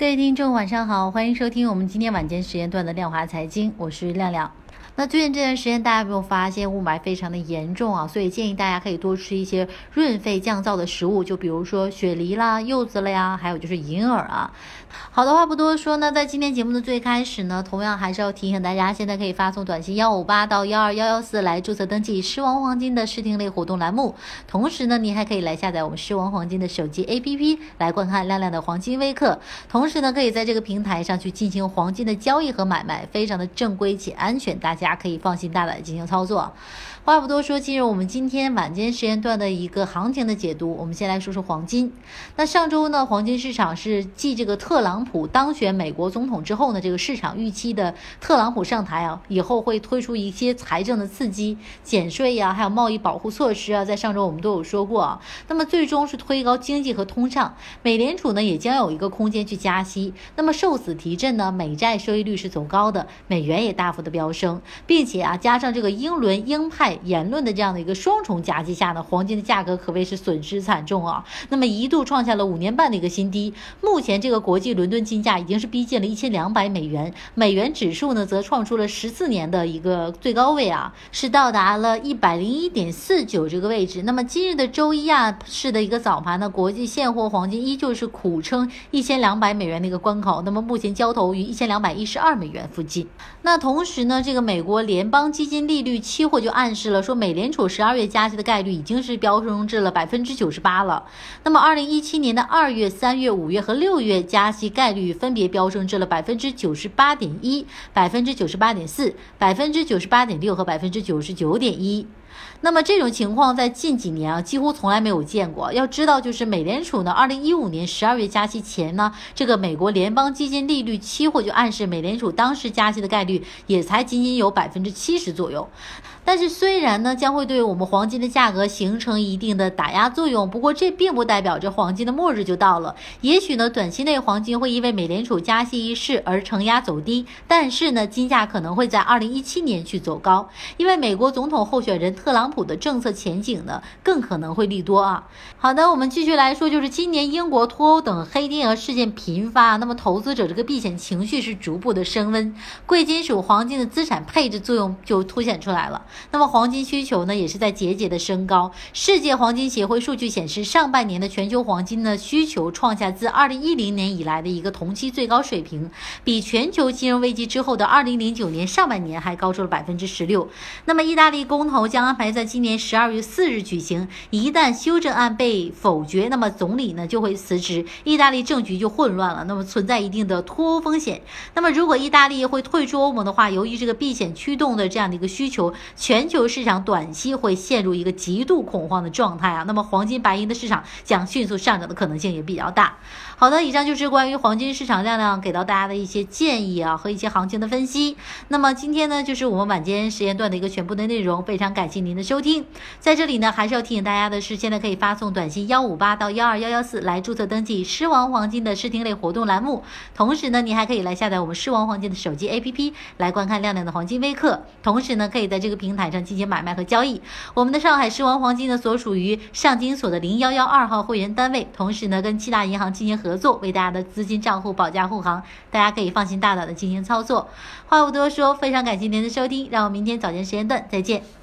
各位听众，晚上好，欢迎收听我们今天晚间时间段的量华财经，我是亮亮。那最近这段时间，大家有没有发现雾霾非常的严重啊？所以建议大家可以多吃一些润肺降燥的食物，就比如说雪梨啦、柚子了呀，还有就是银耳啊。好的话不多说呢，在今天节目的最开始呢，同样还是要提醒大家，现在可以发送短信幺五八到幺二幺幺四来注册登记狮王黄金的试听类活动栏目。同时呢，你还可以来下载我们狮王黄金的手机 APP 来观看亮亮的黄金微课。同时呢，可以在这个平台上去进行黄金的交易和买卖，非常的正规且安全，大家大家。可以放心大胆的进行操作。话不多说，进入我们今天晚间时间段的一个行情的解读。我们先来说说黄金。那上周呢，黄金市场是继这个特朗普当选美国总统之后呢，这个市场预期的特朗普上台啊，以后会推出一些财政的刺激、减税呀，还有贸易保护措施啊，在上周我们都有说过啊。那么最终是推高经济和通胀，美联储呢也将有一个空间去加息。那么受此提振呢，美债收益率是走高的，美元也大幅的飙升。并且啊，加上这个英伦鹰派言论的这样的一个双重夹击下呢，黄金的价格可谓是损失惨重啊。那么一度创下了五年半的一个新低。目前这个国际伦敦金价已经是逼近了一千两百美元，美元指数呢则创出了十四年的一个最高位啊，是到达了一百零一点四九这个位置。那么今日的周一啊市的一个早盘呢，国际现货黄金依旧是苦撑一千两百美元的一个关口。那么目前交投于一千两百一十二美元附近。那同时呢，这个美美国。联邦基金利率期货就暗示了说，美联储十二月加息的概率已经是飙升至了百分之九十八了。那么，二零一七年的二月、三月、五月和六月加息概率分别飙升至了百分之九十八点一、百分之九十八点四、百分之九十八点六和百分之九十九点一。那么这种情况在近几年啊几乎从来没有见过。要知道，就是美联储呢，二零一五年十二月加息前呢，这个美国联邦基金利率期货就暗示美联储当时加息的概率也才仅仅有百分之七十左右。但是虽然呢将会对我们黄金的价格形成一定的打压作用，不过这并不代表着黄金的末日就到了。也许呢短期内黄金会因为美联储加息一事而承压走低，但是呢金价可能会在二零一七年去走高，因为美国总统候选人特朗普的政策前景呢，更可能会利多啊。好的，我们继续来说，就是今年英国脱欧等黑天鹅事件频发，那么投资者这个避险情绪是逐步的升温，贵金属黄金的资产配置作用就凸显出来了。那么黄金需求呢，也是在节节的升高。世界黄金协会数据显示，上半年的全球黄金呢需求创下自2010年以来的一个同期最高水平，比全球金融危机之后的2009年上半年还高出了百分之十六。那么意大利公投将安排在今年十二月四日举行，一旦修正案被否决，那么总理呢就会辞职，意大利政局就混乱了，那么存在一定的脱欧风险。那么如果意大利会退出欧盟的话，由于这个避险驱动的这样的一个需求，全球市场短期会陷入一个极度恐慌的状态啊，那么黄金白银的市场将迅速上涨的可能性也比较大。好的，以上就是关于黄金市场亮亮给到大家的一些建议啊和一些行情的分析。那么今天呢就是我们晚间时间段的一个全部的内容，非常感谢您的收。听，在这里呢，还是要提醒大家的是，现在可以发送短信幺五八到幺二幺幺四来注册登记狮王黄金的试听类活动栏目。同时呢，你还可以来下载我们狮王黄金的手机 APP 来观看亮亮的黄金微课。同时呢，可以在这个平平台上进行买卖和交易。我们的上海狮王黄金呢，所属于上金所的零幺幺二号会员单位，同时呢，跟七大银行进行合作，为大家的资金账户保驾护航，大家可以放心大胆的进行操作。话不多说，非常感谢您的收听，让我们明天早间时间段再见。